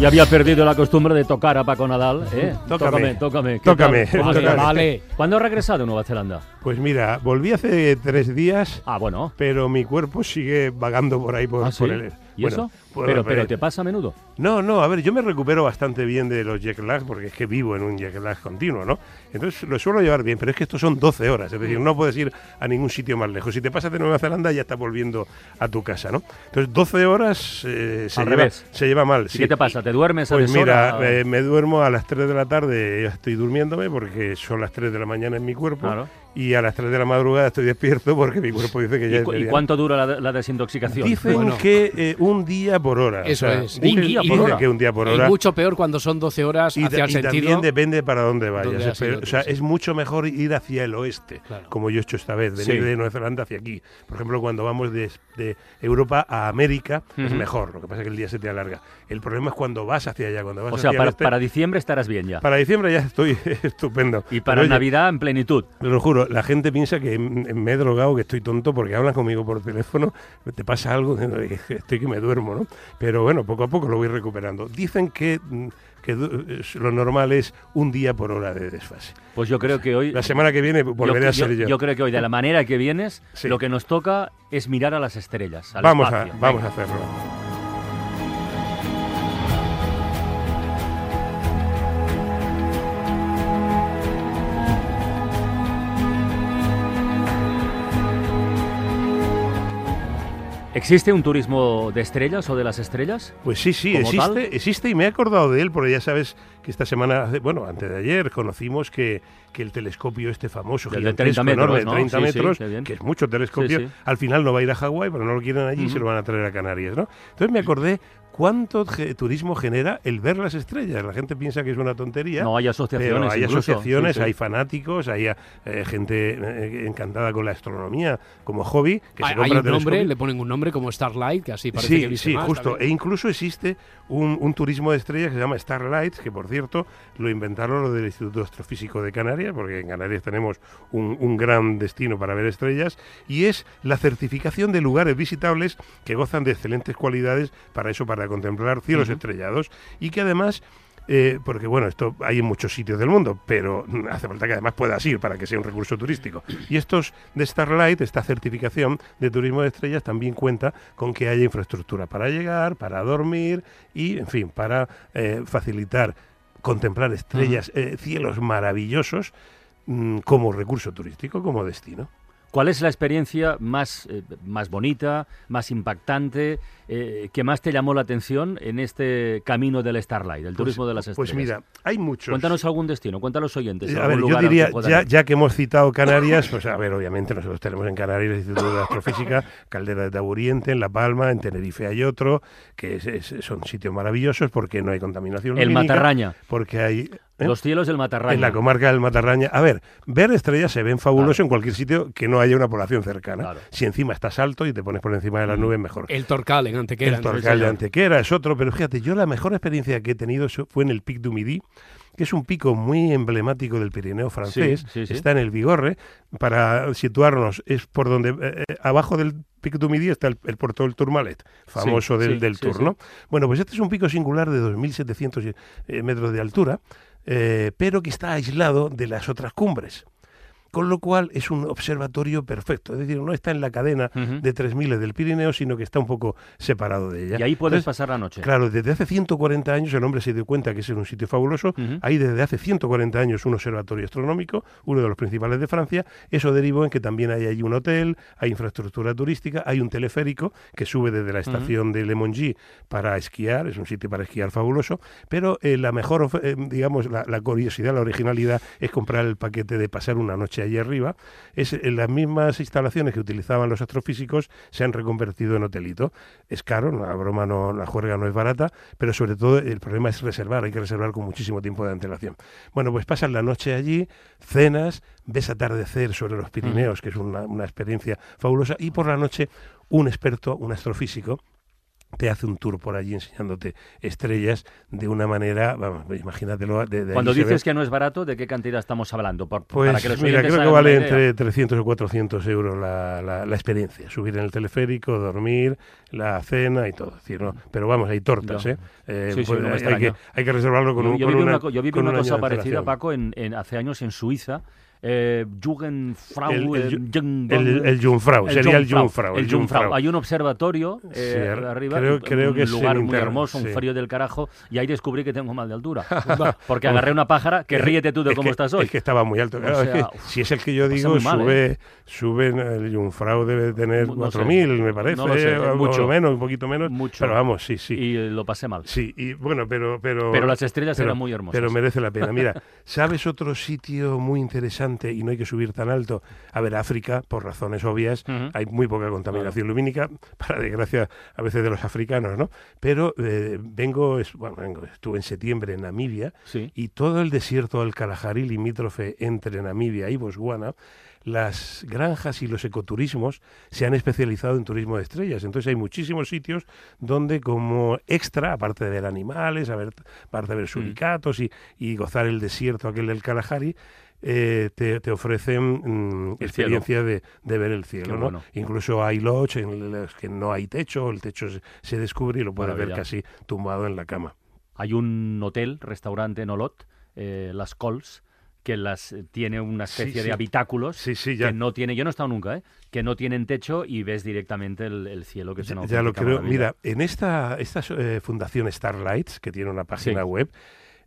Ya había perdido la costumbre de tocar a Paco Nadal, ¿eh? Tócame. tócame. ¿Qué Tócame, tócame. Vale. ¿Cuándo has regresado de Nueva Zelanda? Pues mira, volví hace tres días, Ah, bueno. pero mi cuerpo sigue vagando por ahí por, ¿Ah, sí? por el... ¿Y bueno, eso? pero, pero te pasa a menudo. No, no, a ver, yo me recupero bastante bien de los jet lag porque es que vivo en un jet lag continuo, ¿no? Entonces lo suelo llevar bien, pero es que estos son 12 horas, es decir, no puedes ir a ningún sitio más lejos. Si te pasas de Nueva Zelanda ya estás volviendo a tu casa, ¿no? Entonces 12 horas eh, se, Al lleva, revés. se lleva mal. ¿Y sí. qué te pasa? ¿Te duermes a Pues mira, eh, me duermo a las 3 de la tarde, estoy durmiéndome porque son las 3 de la mañana en mi cuerpo Claro. Y a las 3 de la madrugada estoy despierto porque mi cuerpo dice que ya ¿Y, es cu- y cuánto dura la, la desintoxicación? Dicen Bueno. que eh, un día por hora. Eso es. Dicen, Un día por dicen hora. que un día por Y hora. mucho peor cuando son 12 horas y, hacia el y sentido. también depende para dónde vayas. Pero, tú, o sea, sí. es mucho mejor ir hacia el oeste, Claro. como yo he hecho esta vez, venir Sí. de Nueva Zelanda hacia aquí. Por ejemplo, cuando vamos de, de Europa a América es mejor, lo que pasa es que el día se te alarga. El problema es cuando vas hacia allá, cuando vas O sea, hacia el para, este. para diciembre estarás bien ya. Para diciembre ya estoy estupendo. Y para Pero, oye, Navidad en plenitud. Te lo juro, la gente piensa que me he drogado, que estoy tonto porque hablan conmigo por teléfono, te pasa algo, estoy que me duermo, ¿no? Pero bueno, poco a poco lo voy recuperando. Dicen que, mm, que lo normal es un día por hora de desfase. Pues yo creo que hoy... La semana que viene volveré a ser yo. yo creo que hoy, de la manera que vienes, Sí. lo que nos toca es mirar a las estrellas. al Vamos, a, vamos a hacerlo. ¿Existe un turismo de estrellas o de las estrellas? Pues sí, sí, existe, existe y me he acordado de él porque ya sabes que esta semana, bueno, antes de ayer conocimos que, que el telescopio este famoso, El de 30 gigantesco, metros, enorme, ¿no? 30 Sí, sí, metros, que es mucho telescopio, Sí, al final no va a ir a Hawái, pero no lo quieren allí y se lo van a traer a Canarias, ¿no? Entonces me acordé cuánto turismo genera el ver las estrellas. La gente piensa que es una tontería. No, hay asociaciones Pero hay incluso, asociaciones, sí, sí. hay fanáticos, hay eh, gente eh, encantada con la astronomía como hobby que hay, se hay compra un nombre, le ponen un nombre como Starlight, que así parece Sí, que sí, más justo. E incluso existe un, un turismo de estrellas que se llama Starlight, que por cierto lo inventaron los del Instituto Astrofísico de Canarias, porque en Canarias tenemos un, un gran destino para ver estrellas, y es la certificación de lugares visitables que gozan de excelentes cualidades para eso, para contemplar cielos estrellados, y que además eh, porque bueno, esto hay en muchos sitios del mundo, pero hace falta que además puedas ir para que sea un recurso turístico. Y estos de Starlight, esta certificación de turismo de estrellas, también cuenta con que haya infraestructura para llegar, para dormir y, en fin, para eh, facilitar contemplar estrellas, eh, cielos maravillosos mm, como recurso turístico, como destino. ¿Cuál es la experiencia más, eh, más bonita, más impactante, eh, que más te llamó la atención en este camino del Starlight, del turismo de las estrellas? Pues mira, hay muchos. Cuéntanos algún destino, cuéntanos oyentes. Eh, A ver, yo diría, que ya, que hemos citado Canarias, pues a ver, obviamente nosotros tenemos en Canarias el Instituto de Astrofísica, Caldera de Taburiente, en La Palma, en Tenerife hay otro, que es- es- son sitios maravillosos porque no hay contaminación El lumínica, Matarraña, Porque hay... ¿eh? los cielos del Matarraña. En la comarca del Matarraña. A ver, ver estrellas se ven fabuloso Claro. en cualquier sitio que no haya una población cercana. Claro. Si encima estás alto y te pones por encima de las nubes, mejor. El Torcal en Antequera. El. Torcal de. Antequera es otro, pero fíjate, yo la mejor experiencia que he tenido fue en el Pic du Midi, que es un pico muy emblemático del Pirineo francés, sí, sí. está en el Vigorre, para situarnos, es por donde, eh, eh, abajo del Pic du Midi está el, el Puerto del Tourmalet, famoso Sí, del, sí, del sí, Tour, sí. ¿no? Bueno, pues este es un pico singular de 2.700 eh, metros de altura, eh, pero que está aislado de las otras cumbres. Con lo cual es un observatorio perfecto, es decir, no está en la cadena Ujú. de 3.000 del Pirineo, sino que está un poco separado de ella. Y ahí puedes Entonces, pasar la noche. Claro, desde hace 140 años el hombre se dio cuenta que ese era un sitio fabuloso. Hay desde hace 140 años un observatorio astronómico, uno de los principales de Francia. Eso derivó en que también hay allí un hotel, hay infraestructura turística, hay un teleférico que sube desde la estación de Le Mongy para esquiar, es un sitio para esquiar fabuloso. Pero eh, la mejor, eh, digamos, la, la curiosidad, la originalidad es comprar el paquete de pasar una noche allí arriba, es en las mismas instalaciones que utilizaban los astrofísicos se han reconvertido en hotelito. Es caro, la broma no, la juerga no es barata, pero sobre todo el problema es reservar, hay que reservar con muchísimo tiempo de antelación. Bueno, pues pasas la noche allí, cenas, ves atardecer sobre los Pirineos, que es una, una experiencia fabulosa, y por la noche un experto, un astrofísico, te hace un tour por allí enseñándote estrellas de una manera, vamos, imagínatelo. De, de Cuando dices que no es barato, ¿de qué cantidad estamos hablando? Por- Pues para que los mira, creo que vale entre 300 o 400 euros la, la, la experiencia. Subir en el teleférico, dormir, la cena y todo. Decir, ¿no? Pero vamos, hay tortas. ¿eh? Eh, Sí, sí, pues no hay, que, hay que reservarlo con, yo, un, yo con viví una, yo viví con una cosa parecida. Paco, en, en- hace años en Suiza. Eh, Jugendfrau. El- el eh, Ju- Jung- El, el Jungfrau, sería el Jungfrau, el Jungfrau. Hay un observatorio eh, Sí, ar- arriba, creo- creo un que lugar muy interno, hermoso, un frío del carajo, y ahí descubrí que tengo mal de altura. Porque agarré una pájara, que ríete tú de Es cómo que- estás hoy. Es que estaba muy alto. O Claro, es sea, que uf, si es el que yo digo, muy mal, sube, sube, el Jungfrau debe tener No- no sé. 4.000, me parece, No lo sé, o- o mucho. menos, un poquito menos. Mucho. Pero vamos, sí, sí. Y eh, lo pasé mal. Sí, y bueno, pero... Pero, Pero las estrellas pero- eran muy hermosas. Pero merece la pena. Mira, ¿sabes otro sitio muy interesante y no hay que subir tan alto? A ver, África, por razones obvias, hay muy poca contaminación lumínica, para desgracia a veces de los africanos, ¿no? Pero eh, vengo, es- bueno, vengo, estuve en septiembre en Namibia Sí. y todo el desierto del Kalahari limítrofe entre Namibia y Botswana, las granjas y los ecoturismos se han especializado en turismo de estrellas. Entonces hay muchísimos sitios donde como extra, aparte de ver animales, a ver- aparte de ver suricatos y, y gozar el desierto aquel del Kalahari, eh, te, te ofrecen mm, experiencia de, de ver el cielo. ¿no? bueno. Incluso hay lodge en los que no hay techo, el techo se, se descubre y lo puedes ver casi tumbado en la cama. Hay un hotel, restaurante en Olot, eh, Las Cols, que las eh, tiene una especie sí. de habitáculos Sí, sí, ya. que no tiene, yo no he estado nunca, ¿eh? que no tienen techo y ves directamente el, el cielo, que es una Ya, ya lo creo. Mira, en esta, esta eh, fundación Starlights, que tiene una página web,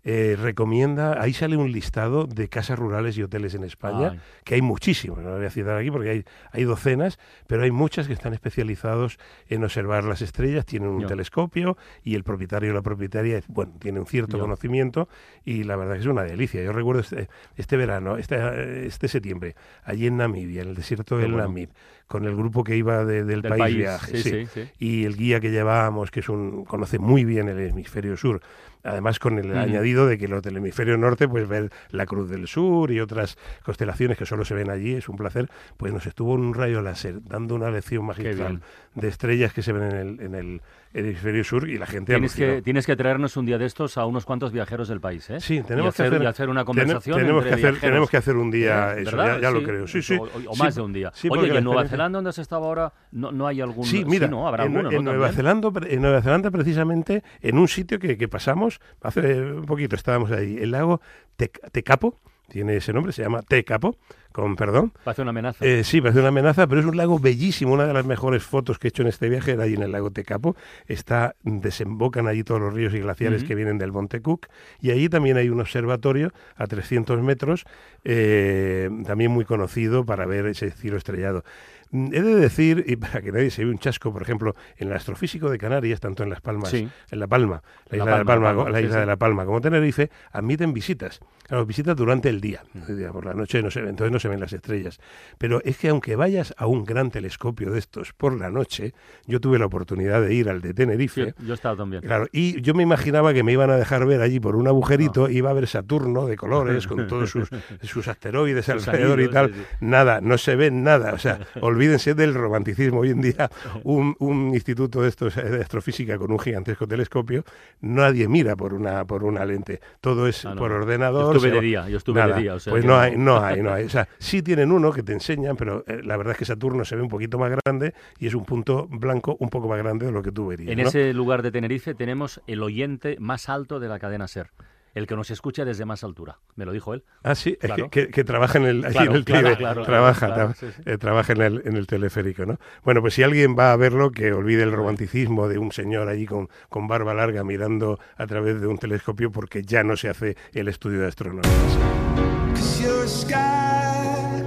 eh, recomienda, ahí sale un listado de casas rurales y hoteles en España, Ay. que hay muchísimos, no lo voy a citar aquí porque hay, hay docenas, pero hay muchas que están especializados en observar las estrellas, tienen un telescopio y el propietario o la propietaria, bueno, tiene un cierto conocimiento y la verdad que es una delicia. Yo recuerdo este, este verano, este, este septiembre, allí en Namibia, en el desierto del bueno. Namib, con el grupo que iba de- del, Del país, país, viaje, sí, sí. sí, sí. y el guía que llevábamos, que es un conoce muy bien el hemisferio sur, además con el añadido de que los del hemisferio norte, pues ver la Cruz del Sur y otras constelaciones que solo se ven allí, es un placer, pues nos estuvo en un rayo láser dando una lección magistral. De estrellas que se ven en el, en el hemisferio sur y la gente Tienes alucinó. que, tienes que traernos un día de estos a unos cuantos viajeros del país, ¿eh? Sí, y tenemos hacer, que hacer, y hacer una conversación tenemos entre que hacer, viajeros. tenemos que hacer un día ¿Eh? eso, ya, lo creo. Sí, sí. O, más de un día. Oye, ¿y en Nueva Zelanda, donde has estado ahora, no, no hay algún...? Sí, mira, no, habrá en, alguno, en. Nueva. Zelanda, en Nueva Zelanda precisamente, en un sitio que, que pasamos, hace un poquito estábamos ahí, el lago Tec- Tecapo, tiene ese nombre, se llama Tecapo, con perdón. Parece una amenaza. Eh, sí, parece una amenaza, pero es un lago bellísimo. Una de las mejores fotos que he hecho en este viaje era allí en el lago Tecapo. Está, desembocan allí todos los ríos y glaciares que vienen del Monte Cook. Y allí también hay un observatorio a 300 metros, eh, también muy conocido para ver ese cielo estrellado. Mm, He de decir, y para que nadie se vea un chasco, por ejemplo, en el astrofísico de Canarias, tanto en Las Palmas, Sí. en La Palma, la La isla, de Palma, La Palma, la isla sí. de La Palma, como Tenerife, admiten visitas. Claro, visitas durante el día. Por la noche no se entonces no se ven las estrellas. Pero es que aunque vayas a un gran telescopio de estos por la noche, yo tuve la oportunidad de ir al de Sí, Tenerife. yo he estado también. Claro, y yo me imaginaba que me iban a dejar ver allí por un agujerito, iba a ver Saturno de colores con todos sus, sus asteroides Sus alrededor y tal. sí, sí. Nada, no se ve nada. O sea, olvídense del romanticismo. Hoy en día, un, un instituto de estos eh, de astrofísica con un gigantesco telescopio, nadie mira por una, por una lente. Todo es Ah, no, por no. ordenador. Yo estuve de día, yo estuve de día. O sea pues que no hay, no hay, no hay. O sea, sí tienen uno que te enseñan, pero eh, la verdad es que Saturno se ve un poquito más grande y es un punto blanco un poco más grande de lo que tú verías. En ¿no? ese lugar de Tenerife tenemos el oyente más alto de la cadena SER. El que nos escucha desde más altura. Me lo dijo él. Ah, sí, es Claro. que, que- que trabaja en el, allí Claro, en el claro, trabaja, sí, sí. eh, trabaja en el, en el teleférico, ¿no? Bueno, pues si alguien va a verlo, que olvide el romanticismo de un señor allí con, con barba larga mirando a través de un telescopio porque ya no se hace el estudio de astronomía.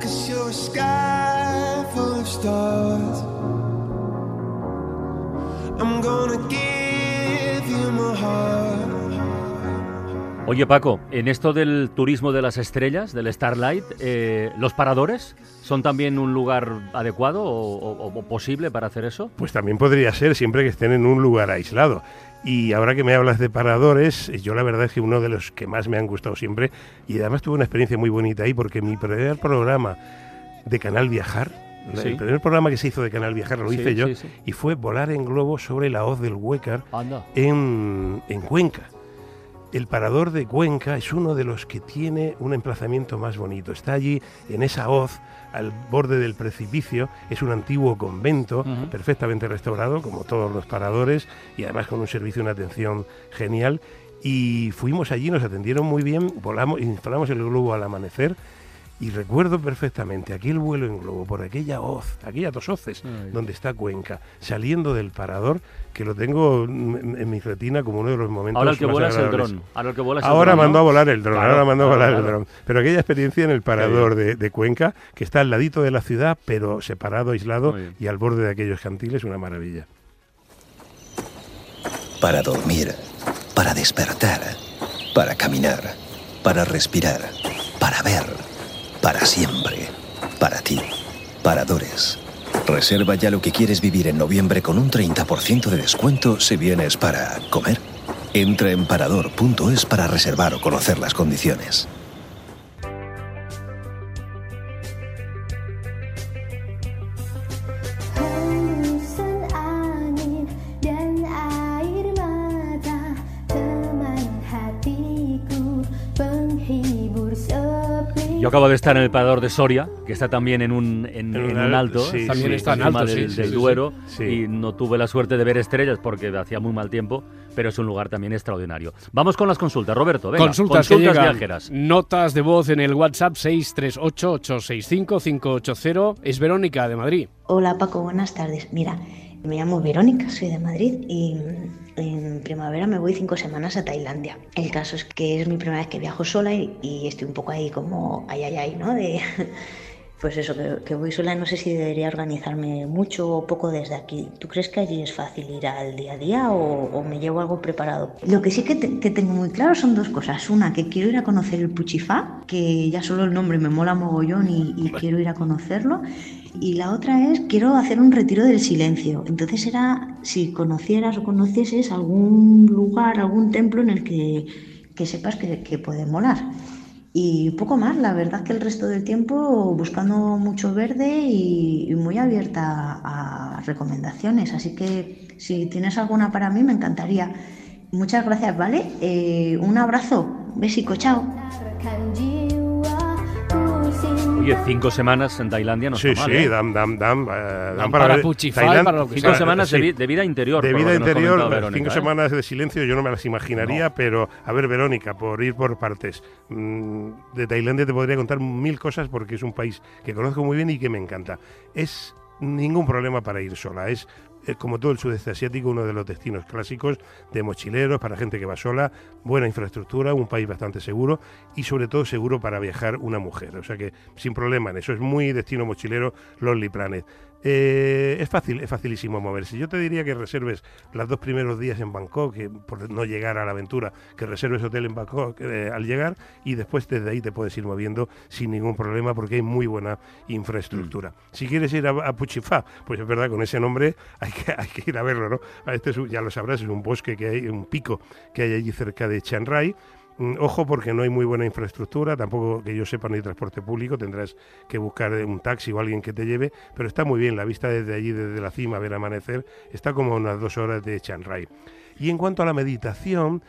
Cause you're a sky, cause you're a sky full of stars. I'm gonna give you my heart. Oye Paco, en esto del turismo de las estrellas, del Starlight, eh, ¿los paradores son también un lugar adecuado o, o- o posible para hacer eso? Pues también podría ser siempre que estén en un lugar aislado. Y ahora que me hablas de paradores, yo la verdad es que uno de los que más me han gustado siempre, y además tuve una experiencia muy bonita ahí, porque mi primer programa de Canal Viajar, Sí. el primer programa que se hizo de Canal Viajar lo Sí, hice yo, sí, y fue volar en globo sobre la hoz del Huécar en, en Cuenca. El parador de Cuenca es uno de los que tiene un emplazamiento más bonito. Está allí en esa hoz, al borde del precipicio. Es un antiguo convento, perfectamente restaurado, como todos los paradores, y además con un servicio y una atención genial. Y fuimos allí, nos atendieron muy bien, volamos, instalamos el globo al amanecer. Y recuerdo perfectamente aquel vuelo en globo por aquella hoz, aquellas dos hoces Ay. donde está Cuenca, saliendo del parador, que lo tengo en, mi retina como uno de los momentos Ahora el que más vuela es el dron. Ahora el que vuela es el Ahora dron, ¿no? mandó a volar el dron, Claro, ahora mandó a claro, volar el dron. Pero aquella experiencia en el parador de, de Cuenca, que está al ladito de la ciudad, pero separado, aislado y al borde de aquellos cantiles, una maravilla. Para dormir, para despertar, para caminar, para respirar, para ver, para siempre, para ti, Paradores. Reserva ya lo que quieres vivir en noviembre con un 30% de descuento si vienes para comer. Entra en parador.es para reservar o conocer las condiciones. Acabo de estar en el parador de Soria, que está también en un, en, En un en un al- alto, sí, También sí, está en encima alto, del, sí, del sí, sí, Duero, sí. y no tuve la suerte de ver estrellas porque hacía muy mal tiempo, pero es un lugar también extraordinario. Vamos con las consultas, Roberto, venga, consultas, que llegan, viajeras. Notas de voz en el WhatsApp 638-865-580. Es Verónica de Madrid. Hola Paco, buenas tardes. Mira, me llamo Verónica, soy de Madrid y en primavera me voy cinco semanas a Tailandia. El caso es que es mi primera vez que viajo sola y, y estoy un poco ahí como ay ay ay, ¿no? De pues eso, que, que voy sola no sé si debería organizarme mucho o poco desde aquí. ¿Tú crees que allí es fácil ir al día a día o, o me llevo algo preparado? Lo que sí que, te- que tengo muy claro son dos cosas. Una, que quiero ir a conocer el Puchifá, que ya solo el nombre me mola mogollón y, y quiero ir a conocerlo. Y la otra es, quiero hacer un retiro del silencio. Entonces era, si conocieras o conocieses algún lugar, algún templo en el que, que sepas que, que puede molar. Y poco más, la verdad que el resto del tiempo buscando mucho verde y, muy abierta a recomendaciones. Así que si tienes alguna para mí, me encantaría. Muchas gracias, ¿vale? Eh, un abrazo, besico, chao. Oye, cinco semanas en Tailandia no sí, está mal, sí, ¿eh? dan, dan, dan, eh, dan para ver- Puchifal, Tailandia- para lo que Cinco sea, semanas de, sí. vi- de vida interior. De vida interior, Verónica, cinco ¿eh? semanas de silencio yo no me las imaginaría, pero a ver, Verónica, por ir por partes, mm, de Tailandia te podría contar mil cosas porque es un país que conozco muy bien y que me encanta. Es ningún problema para ir sola, es eh, como todo el sudeste asiático, uno de los destinos clásicos de mochileros, para gente que va sola, buena infraestructura, un país bastante seguro y sobre todo seguro para viajar una mujer. O sea que sin problema en eso, es muy destino mochilero Lonely Planet. Eh, es fácil, es facilísimo moverse. Yo te diría que reserves los dos primeros días en Bangkok, que por no llegar a la aventura, que reserves hotel en Bangkok eh, al llegar y después desde ahí te puedes ir moviendo sin ningún problema porque hay muy buena infraestructura. Si quieres ir a, a Puchifá, pues es verdad, con ese nombre hay que, hay que ir a verlo, ¿no? Este es ya lo sabrás, es un bosque que hay, un pico que hay allí cerca de Chiang Rai. Mm, Ojo porque no hay muy buena infraestructura, tampoco que yo sepa no hay transporte público, tendrás que buscar eh, un taxi o alguien que te lleve, pero está muy bien, la vista desde allí, desde la cima, ver amanecer, está como a unas dos horas de Chiang Rai. Y en cuanto a la meditación,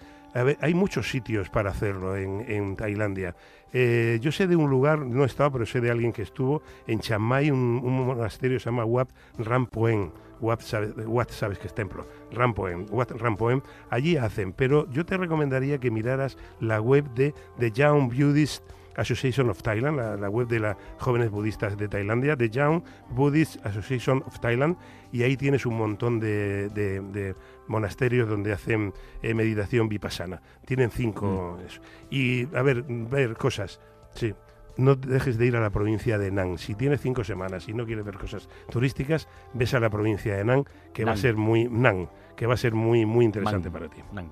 hay muchos sitios para hacerlo en, en Tailandia. Eh, yo sé de un lugar, no he estado, pero sé de alguien que estuvo en Chiang Mai, un, un monasterio que se llama Wat Rampoen. Wat sabes, sabes que es templo. Rampoen, Wat Rampoen. Allí hacen, pero yo te recomendaría que miraras la web de The Young Buddhist Association of Thailand, la, la web de las jóvenes budistas de Tailandia, The Young Buddhist Association of Thailand, y ahí tienes un montón de, de- de monasterios donde hacen eh, meditación vipassana. Tienen cinco. eso. Y, a ver, ver cosas. Sí. No dejes de ir a la provincia de Nang. Si tienes cinco semanas y no quieres ver cosas turísticas, ves a la provincia de Nang, que va a ser muy Nang, que va a ser muy muy interesante Man. para ti. Nan.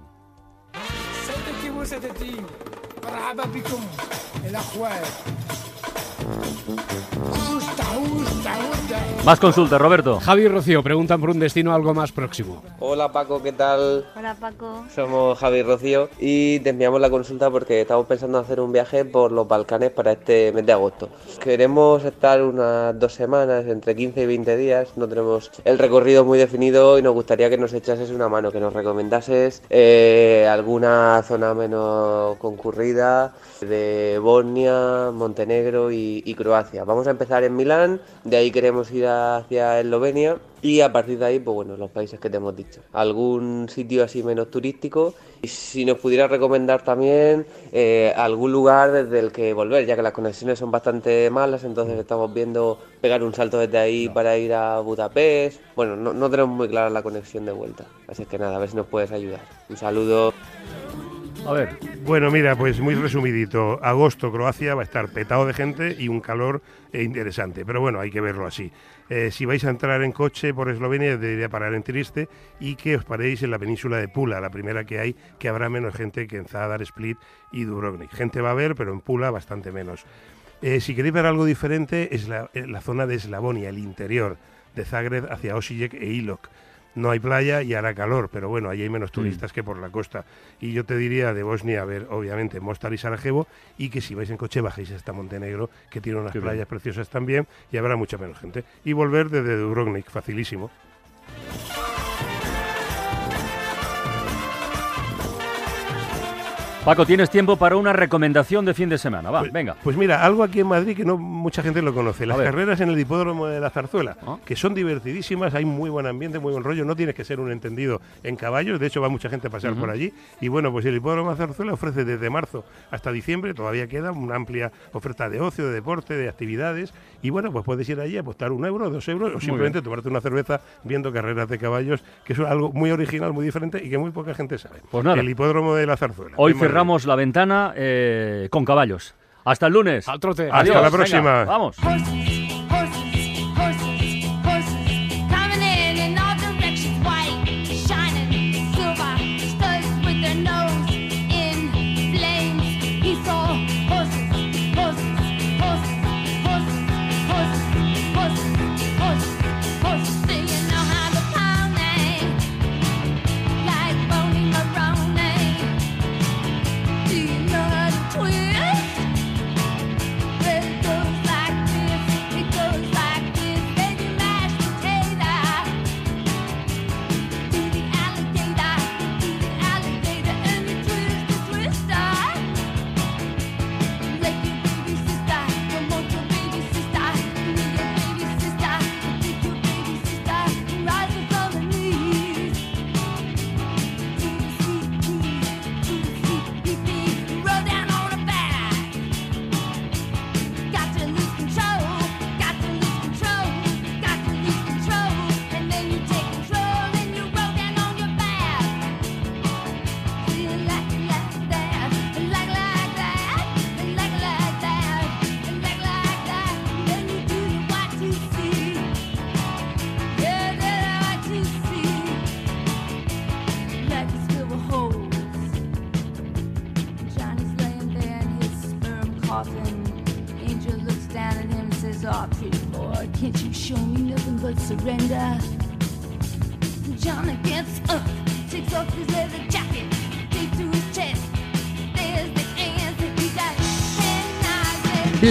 Más consultas, Roberto. Javi y Rocío preguntan por un destino algo más próximo. Hola Paco, ¿qué tal? Hola Paco. Somos Javi y Rocío y te enviamos la consulta porque estamos pensando hacer un viaje por los Balcanes para este mes de agosto. Queremos estar unas dos semanas, entre 15 y 20 días, no tenemos el recorrido muy definido y nos gustaría que nos echases una mano, que nos recomendases eh, alguna zona menos concurrida de Bosnia, Montenegro y, y Croacia. Vamos a empezar en Milán, de ahí queremos ir hacia Eslovenia y a partir de ahí, pues bueno, los países que te hemos dicho. Algún sitio así menos turístico y si nos pudiera recomendar también eh, algún lugar desde el que volver, ya que las conexiones son bastante malas, entonces estamos viendo pegar un salto desde ahí para ir a Budapest. Bueno, no, no tenemos muy clara la conexión de vuelta, así que nada, a ver si nos puedes ayudar. Un saludo. A ver. Bueno, mira, pues muy resumidito. Agosto, Croacia va a estar petado de gente y un calor eh, interesante. Pero bueno, hay que verlo así. Eh, si vais a entrar en coche por Eslovenia, debería parar en Trieste y que os paréis en la península de Pula, la primera que hay, que habrá menos gente que en Zadar, Split y Dubrovnik. Gente va a haber, pero en Pula bastante menos. Eh, si queréis ver algo diferente, es la, la zona de Eslavonia, el interior, de Zagreb hacia Osijek e Ilok. No hay playa y hará calor, pero bueno, allí hay menos turistas que por la costa. Y yo te diría de Bosnia, a ver, obviamente, Mostar y Sarajevo, y que si vais en coche bajéis hasta Montenegro, que tiene unas Qué bien. playas preciosas también, y habrá mucha menos gente. Y volver desde Dubrovnik, facilísimo. Paco, tienes tiempo para una recomendación de fin de semana. Va, venga. Pues mira, algo aquí en Madrid que no mucha gente lo conoce, las carreras en el hipódromo de la Zarzuela, Ah. que son divertidísimas, hay muy buen ambiente, muy buen rollo, no tienes que ser un entendido en caballos, de hecho va mucha gente a pasear Ujú. por allí, y bueno, pues el hipódromo de la Zarzuela ofrece desde marzo hasta diciembre, todavía queda una amplia oferta de ocio, de deporte, de actividades, y bueno, pues puedes ir allí a apostar un euro, dos euros, o simplemente tomarte una cerveza viendo carreras de caballos, que es algo muy original, muy diferente y que muy poca gente sabe. Pues nada. El hipódromo de la Zarzuela. Hoy. Cerramos la ventana eh, con caballos. Hasta el lunes. Al trote. Hasta Adiós, la venga, próxima. vamos.